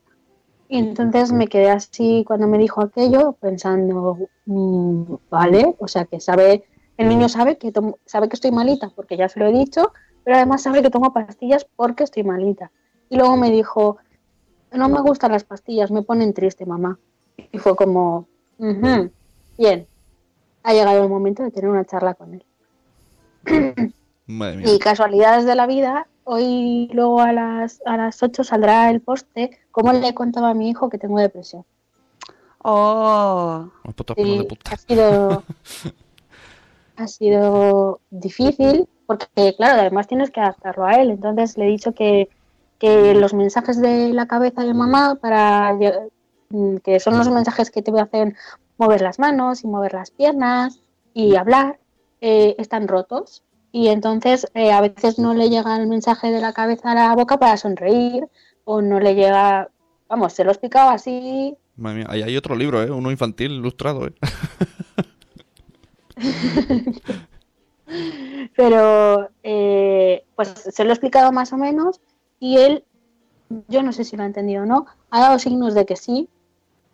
Y entonces me quedé así cuando me dijo aquello, pensando, mm, vale, o sea que sabe, el niño sabe que tomo- sabe que estoy malita, porque ya se lo he dicho, pero además sabe que tomo pastillas porque estoy malita. Y luego me dijo, no me gustan las pastillas, me ponen triste, mamá. Y fue como, "Ujú, bien, ha llegado el momento de tener una charla con él. Madre mía. Y casualidades de la vida, hoy luego a las, a las 8 saldrá el poste, cómo le contaba a mi hijo que tengo depresión. Oh. Puto Sí, de puta. ha sido, ha sido difícil porque, claro, además tienes que adaptarlo a él. Entonces le he dicho que, que los mensajes de la cabeza de mamá, para que son los mensajes que te hacen mover las manos y mover las piernas y hablar, eh, están rotos. Y entonces eh, a veces no le llega el mensaje de la cabeza a la boca para sonreír o no le llega, vamos, se lo he explicado así Madre mía. Ahí hay otro libro, ¿eh? Uno infantil ilustrado, ¿eh? pero eh, pues se lo he explicado más o menos y él, yo no sé si lo ha entendido o no, ha dado signos de que sí,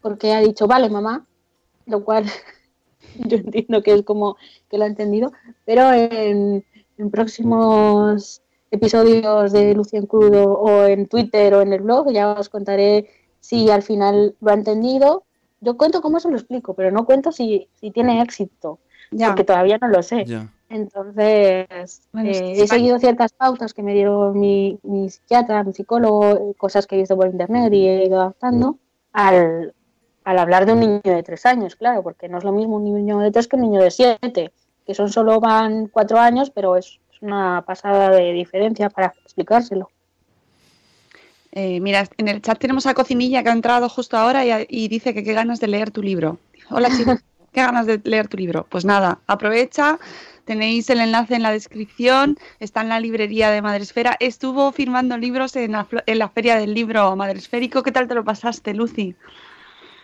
porque ha dicho, vale, mamá, lo cual yo entiendo que es como que lo ha entendido, pero en, en próximos episodios de Lucia en Crudo o en Twitter o en el blog ya os contaré si al final lo ha entendido. Yo cuento cómo se lo explico, pero no cuento si, si tiene éxito, Ya. porque todavía no lo sé. Ya. Entonces, Bueno, eh, sí, he seguido ciertas pautas que me dieron mi, mi psiquiatra, mi psicólogo, cosas que he visto por internet y he ido adaptando al, al hablar de un niño de tres años, claro, porque no es lo mismo un niño de tres que un niño de siete, que son solo van cuatro años, pero es, es una pasada de diferencia para explicárselo. Eh, mira, en el chat tenemos a Cocinilla que ha entrado justo ahora y, y dice que qué ganas de leer tu libro. Hola chicos, qué ganas de leer tu libro. Pues nada, aprovecha, tenéis el enlace en la descripción, está en la librería de Madresfera. Estuvo firmando libros en la, en la feria del libro Madresférico. ¿Qué tal te lo pasaste, Lucy?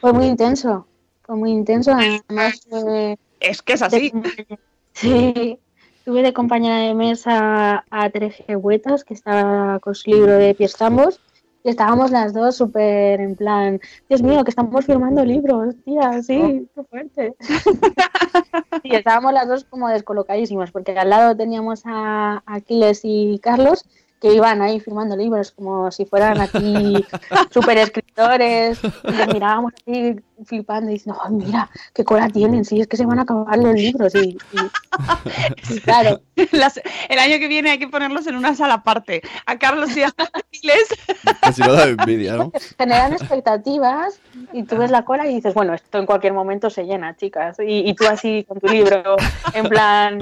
Fue muy intenso, fue muy intenso. Además, fue- Es que es así. Sí, tuve de compañera de mesa a Teresa Huetas, que estaba con su libro de pies ambos, y estábamos las dos súper en plan, Dios mío, que estamos firmando libros, tía, sí, qué fuerte. y estábamos las dos como descolocadísimas, porque al lado teníamos a Aquiles y Carlos, que iban ahí firmando libros como si fueran aquí súper escritores, y les mirábamos así flipando y diciendo, "Oh, mira, qué cola tienen, sí, es que se van a acabar los libros y, y- y claro, Las- el año que viene hay que ponerlos en una sala aparte. A Carlos y a si no da envidia, ¿no? generan expectativas y tú ves la cola y dices, bueno, esto en cualquier momento se llena, chicas. Y, y tú así con tu libro, en plan...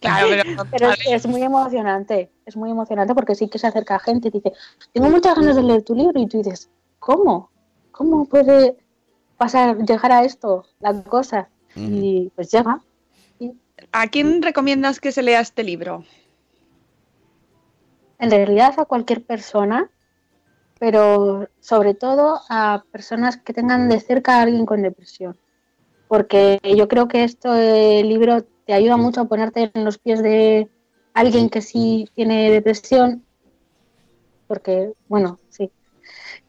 Claro, pero, Pero es, es muy emocionante, es muy emocionante porque sí que se acerca gente y dice, tengo muchas ganas de leer tu libro y tú dices, ¿cómo? ¿Cómo puede pasar, llegar a esto, la cosa? Y pues llega. ¿A quién recomiendas que se lea este libro? En realidad a cualquier persona, pero sobre todo a personas que tengan de cerca a alguien con depresión. Porque yo creo que este libro te ayuda mucho a ponerte en los pies de alguien que sí tiene depresión, porque, bueno, sí.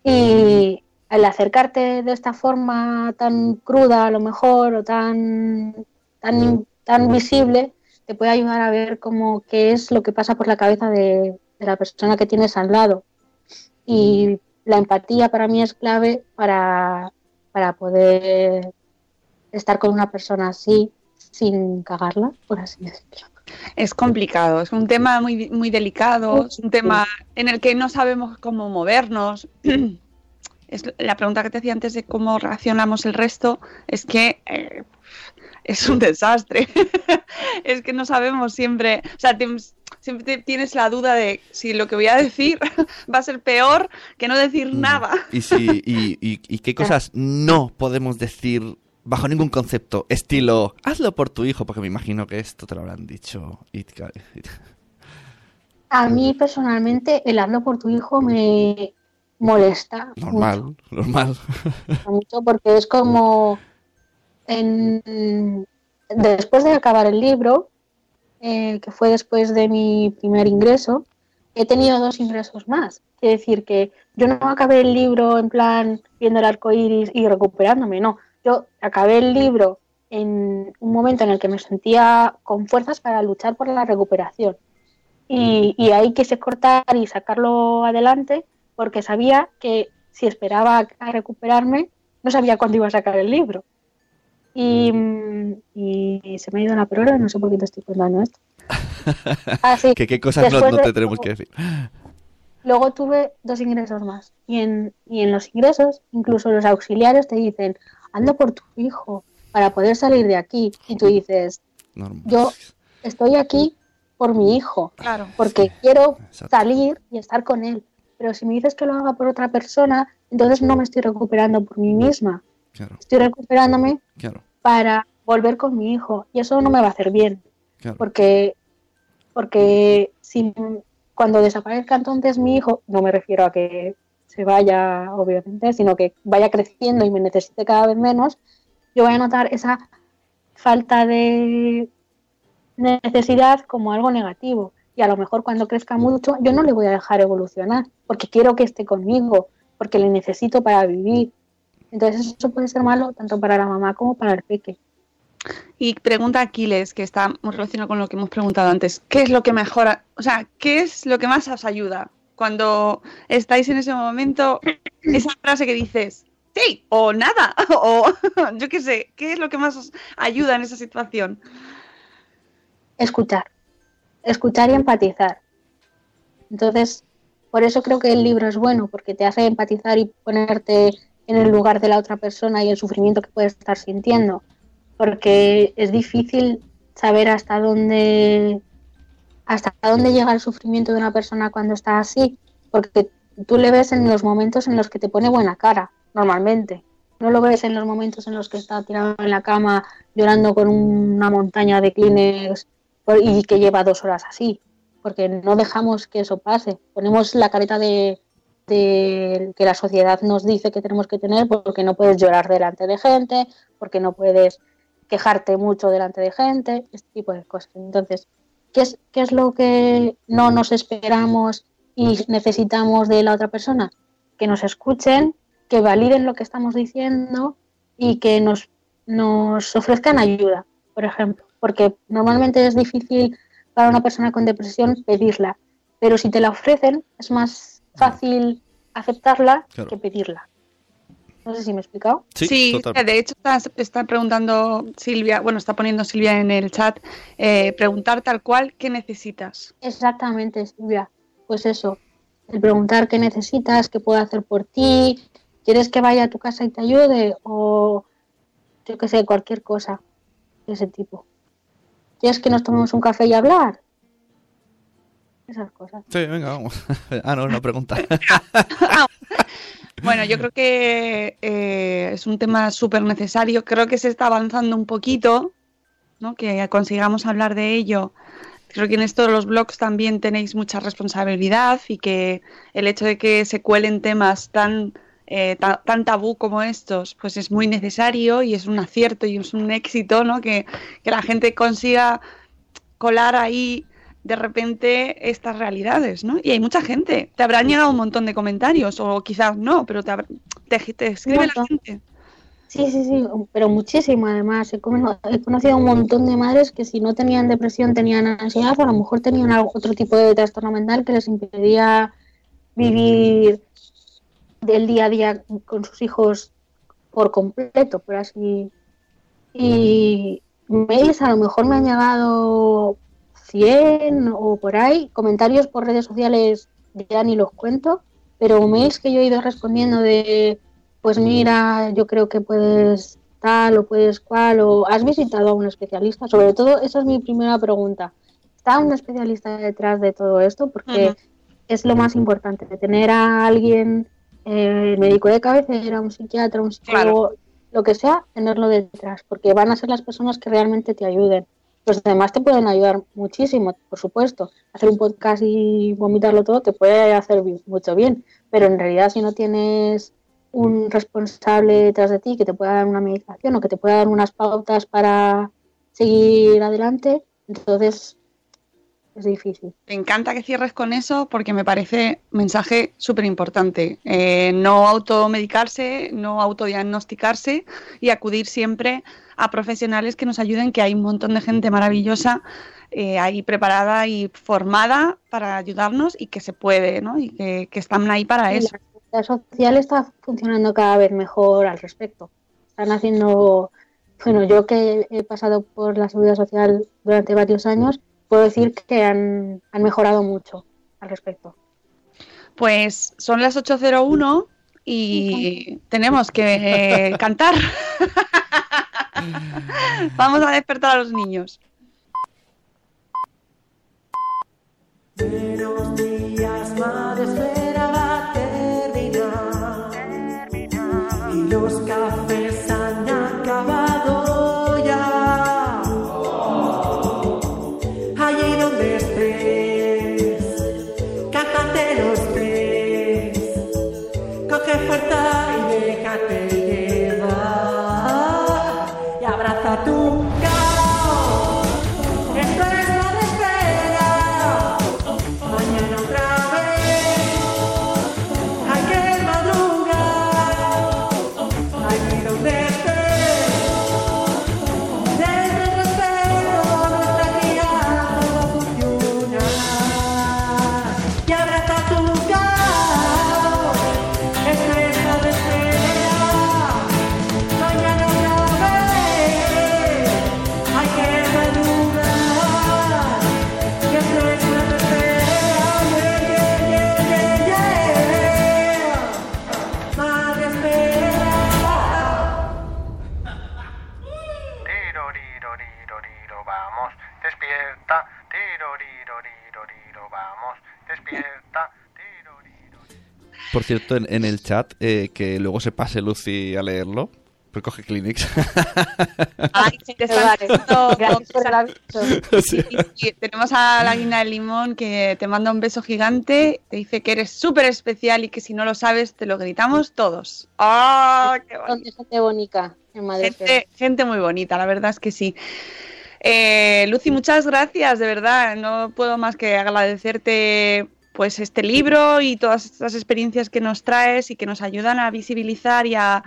Y al acercarte de esta forma tan cruda, a lo mejor, o tan, tan, tan visible, te puede ayudar a ver cómo qué es lo que pasa por la cabeza de, de la persona que tienes al lado. Y la empatía para mí es clave para, para poder estar con una persona así sin cagarla, por así decirlo. Es complicado, es un tema muy, muy delicado, es un tema en el que no sabemos cómo movernos. Es la pregunta que te hacía antes de cómo reaccionamos el resto, es que eh, es un desastre. es que no sabemos siempre, o sea, te- siempre te- tienes la duda de si lo que voy a decir va a ser peor que no decir nada. Y, si, y, y- y qué cosas no podemos decir bajo ningún concepto, estilo, hazlo por tu hijo, porque me imagino que esto te lo habrán dicho. A mí personalmente el hablo por tu hijo me molesta Normal, normal. mucho porque es como en- después de acabar el libro, eh, que fue después de mi primer ingreso, he tenido dos ingresos más. Es decir, que yo no acabé el libro en plan viendo el arco iris y recuperándome, no. Yo acabé el libro en un momento en el que me sentía con fuerzas para luchar por la recuperación. Y, y ahí quise cortar y sacarlo adelante porque sabía que si esperaba a recuperarme, no sabía cuándo iba a sacar el libro. Y, mm, y se me ha ido la palabra, no sé por qué te estoy contando esto. Ah, sí. que qué cosas no, te tenemos que decir. Luego tuve dos ingresos más. Y en, y en los ingresos, incluso los auxiliares te dicen, anda por tu hijo para poder salir de aquí. Y tú dices, Normal. yo estoy aquí por mi hijo, Claro. porque quiero salir y estar con él. Pero si me dices que lo haga por otra persona, entonces no me estoy recuperando por mí misma. Claro, Estoy recuperándome claro, para volver con mi hijo. Y eso no me va a hacer bien. claro. Porque, porque si, cuando desaparezca entonces mi hijo, no me refiero a que se vaya, obviamente, sino que vaya creciendo y me necesite cada vez menos, yo voy a notar esa falta de necesidad como algo negativo. Y a lo mejor cuando crezca mucho, yo no le voy a dejar evolucionar, porque quiero que esté conmigo, porque le necesito para vivir. Entonces eso puede ser malo tanto para la mamá como para el peque. Y pregunta Aquiles, que está muy relacionado con lo que hemos preguntado antes, ¿qué es lo que mejora? O sea, ¿qué es lo que más os ayuda cuando estáis en ese momento? Esa frase que dices, sí, o nada, o yo qué sé, ¿qué es lo que más os ayuda en esa situación? escuchar, escuchar y empatizar. Entonces, por eso creo que el libro es bueno, porque te hace empatizar y ponerte en el lugar de la otra persona y el sufrimiento que puedes estar sintiendo, porque es difícil saber hasta dónde hasta dónde llega el sufrimiento de una persona cuando está así, porque tú le ves en los momentos en los que te pone buena cara, normalmente. No lo ves en los momentos en los que está tirado en la cama llorando con una montaña de Kleenex y que lleva dos horas así, porque no dejamos que eso pase. Ponemos la careta de, de que la sociedad nos dice que tenemos que tener porque no puedes llorar delante de gente, porque no puedes quejarte mucho delante de gente, este tipo de cosas. Entonces, ¿qué es, qué es lo que no nos esperamos y necesitamos de la otra persona? Que nos escuchen, que validen lo que estamos diciendo y que nos, nos ofrezcan ayuda, por ejemplo. Porque normalmente es difícil para una persona con depresión pedirla, pero si te la ofrecen es más fácil aceptarla Claro. que pedirla. No sé si me he explicado. Sí, de hecho está, está preguntando Silvia, bueno, está poniendo Silvia en el chat, eh, preguntar tal cual qué necesitas. Exactamente, Silvia. Pues eso, el preguntar qué necesitas, qué puedo hacer por ti, quieres que vaya a tu casa y te ayude o yo qué sé, cualquier cosa de ese tipo. ¿Quieres que nos tomemos un café y hablar? Esas cosas. Sí, venga, vamos. ah, no, una pregunta. Bueno, yo creo que eh, es un tema súper necesario. Creo que se está avanzando un poquito, ¿no? Que consigamos hablar de ello. Creo que en esto de los blogs también tenéis mucha responsabilidad y que el hecho de que se cuelen temas tan, eh, ta- tan tabú como estos, pues es muy necesario y es un acierto y es un éxito, ¿no? Que, que la gente consiga colar ahí de repente estas realidades, ¿no? Y hay mucha gente. Te habrán llegado un montón de comentarios, o quizás no, pero te, te, te escribe la gente. Sí, sí, sí, pero muchísimo además. He conocido a un montón de madres que si no tenían depresión tenían ansiedad o a lo mejor tenían algo- otro tipo de trastorno mental que les impedía vivir del día a día con sus hijos por completo, por así. Y mails a lo mejor me han llegado 100 o por ahí, comentarios por redes sociales ya ni los cuento, pero mails que yo he ido respondiendo de pues mira, yo creo que puedes tal o puedes cual, o has visitado a un especialista. Sobre todo, esa es mi primera pregunta. ¿Está un especialista detrás de todo esto? Porque es lo más importante, tener a alguien, eh, médico de cabecera, un psiquiatra, un psicólogo, lo que sea, tenerlo detrás, porque van a ser las personas que realmente te ayuden. Los demás te pueden ayudar muchísimo, por supuesto. Hacer un podcast y vomitarlo todo te puede hacer mucho bien, pero en realidad si no tienes un responsable detrás de ti que te pueda dar una medicación o que te pueda dar unas pautas para seguir adelante, entonces es difícil. Me encanta que cierres con eso porque me parece mensaje súper importante. Eh, no automedicarse, no autodiagnosticarse y acudir siempre a profesionales que nos ayuden, que hay un montón de gente maravillosa eh, ahí preparada y formada para ayudarnos y que se puede, ¿no? Y que, que están ahí para eso. La seguridad social está funcionando cada vez mejor al respecto. Están haciendo, bueno, yo que he pasado por la seguridad social durante varios años, puedo decir que han, han mejorado mucho al respecto. Pues son las 8.01 y tenemos que eh, cantar. Vamos a despertar a los niños. Buenos días, madre espera va a terminar. Y los cafés han cierto, en, en el chat, eh, que luego se pase Lucy a leerlo, pues coge Kleenex. Ay, te están diciendo- Gracias por el aviso. Sí. Y tenemos a la guina de limón que te manda un beso gigante, te dice que eres súper especial y que si no lo sabes te lo gritamos todos. ¡Ah, qué bonito! Donde gente bonita en Madrid. Gente, gente muy bonita, la verdad es que sí. Eh, Lucy, muchas gracias, de verdad. No puedo más que agradecerte pues este libro y todas estas experiencias que nos traes y que nos ayudan a visibilizar y a,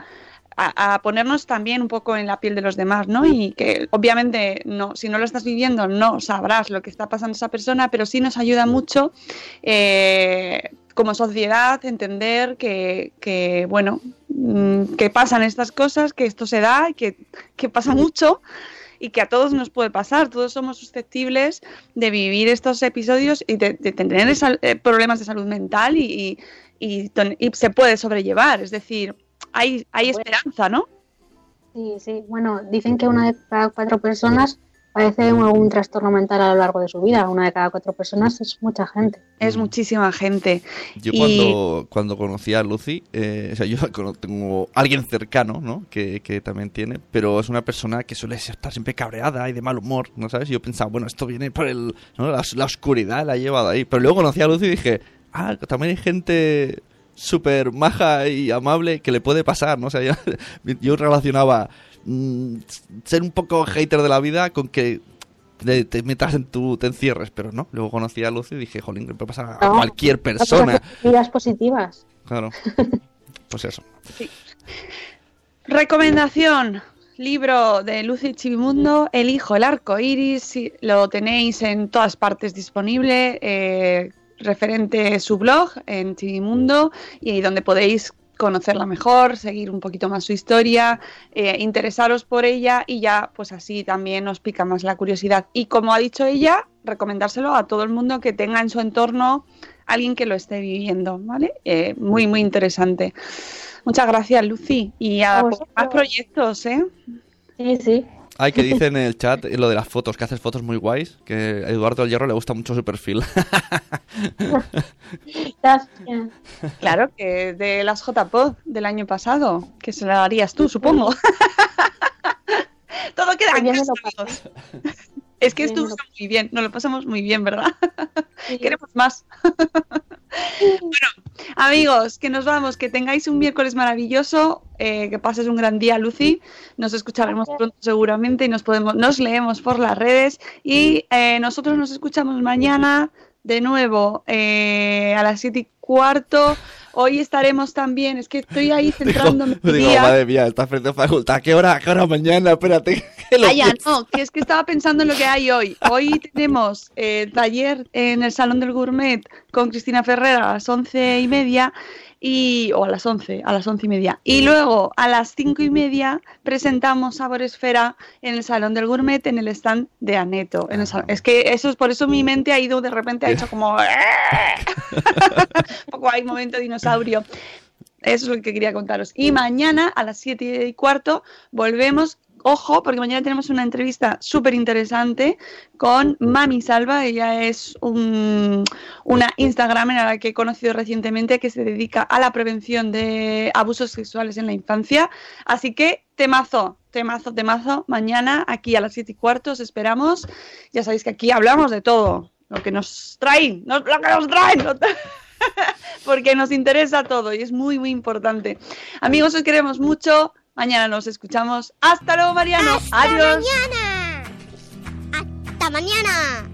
a- a ponernos también un poco en la piel de los demás, ¿no? Y que obviamente no, si no lo estás viviendo no sabrás lo que está pasando esa persona, pero sí nos ayuda mucho eh, como sociedad entender que, que, bueno, mm, que pasan estas cosas, que esto se da, que, que pasa mucho y que a todos nos puede pasar. Todos somos susceptibles de vivir estos episodios y de, de tener esa- eh, problemas de salud mental y, y- y y se puede sobrellevar. Es decir, hay, hay esperanza, ¿no? Sí, sí. Bueno, dicen que una de cada cuatro personas padece algún trastorno mental a lo largo de su vida. Una de cada cuatro personas es mucha gente. Es muchísima gente. Yo Y- cuando, cuando conocí a Lucy, eh, o sea, yo tengo alguien cercano, ¿no? Que, que también tiene, pero es una persona que suele estar siempre cabreada y de mal humor, ¿no sabes? Y yo pensaba, bueno, esto viene por el, ¿no? la, la oscuridad, la ha llevado ahí. Pero luego conocí a Lucy y dije, ah, también hay gente súper maja y amable que le puede pasar, ¿no? O sea, yo, yo relacionaba mm, ser un poco hater de la vida con que te, te metas en tu, te encierres, pero no. Luego conocí a Lucy y dije, jolín, le puede pasar a No, cualquier persona. Vidas positivas. Claro. Pues eso. Recomendación. Libro de Lucy Chivimundo, El hijo, el arco iris. sí, Lo tenéis en todas partes disponible. eh, referente su blog en Chivimundo y donde podéis conocerla mejor, seguir un poquito más su historia, eh, interesaros por ella y ya pues así también os pica más la curiosidad. Y como ha dicho ella, recomendárselo a todo el mundo que tenga en su entorno alguien que lo esté viviendo, ¿vale? Eh, muy, muy interesante. Muchas gracias, Lucy. Y a A más proyectos, ¿eh? Sí, sí. Hay que dice en el chat lo de las fotos, que haces fotos muy guays, que a Eduardo del Hierro le gusta mucho su perfil. Claro, que de las JPod del año pasado, que se la harías tú, supongo. Todo queda en lo amigos. Es que me estuvo muy bien, nos lo pasamos muy bien, ¿verdad? Queremos más. bueno, amigos, que nos vamos, que tengáis un miércoles maravilloso, eh, que pases un gran día, Lucy. Nos escucharemos pronto seguramente y nos podemos, nos leemos por las redes y eh, nosotros nos escuchamos mañana de nuevo eh, a las siete y cuarto. Hoy estaremos también, es que estoy ahí centrándome. en mi Digo, día. madre mía, estás frente a facultad. ¿A qué hora? ¿A qué hora mañana? Espérate. Ah, ya, no, que es que estaba pensando en lo que hay hoy. Hoy tenemos eh, taller en el Salón del Gourmet con Cristina Ferrer a las once y media y, o a las once, a las once y media. Y luego a las cinco y media presentamos Sabor Esfera en el Salón del Gourmet en el stand de Aneto. Es que eso es por eso mi mente ha ido de repente, ha hecho como... un poco hay momento dinosaurio. Eso es lo que quería contaros. Y mañana a las 7 y cuarto volvemos. Ojo, porque mañana tenemos una entrevista súper interesante con Mami Salva. Ella es un- una Instagramer a la que he conocido recientemente que se dedica a la prevención de abusos sexuales en la infancia. Así que temazo, temazo, temazo. Mañana aquí a las 7 y cuarto os esperamos. Ya sabéis que aquí hablamos de todo. Lo que nos traen, lo que nos traen. porque nos interesa todo y es muy, muy importante. Amigos, os queremos mucho. Mañana nos escuchamos. Hasta luego, Mariano. Hasta Adiós. mañana. Hasta mañana.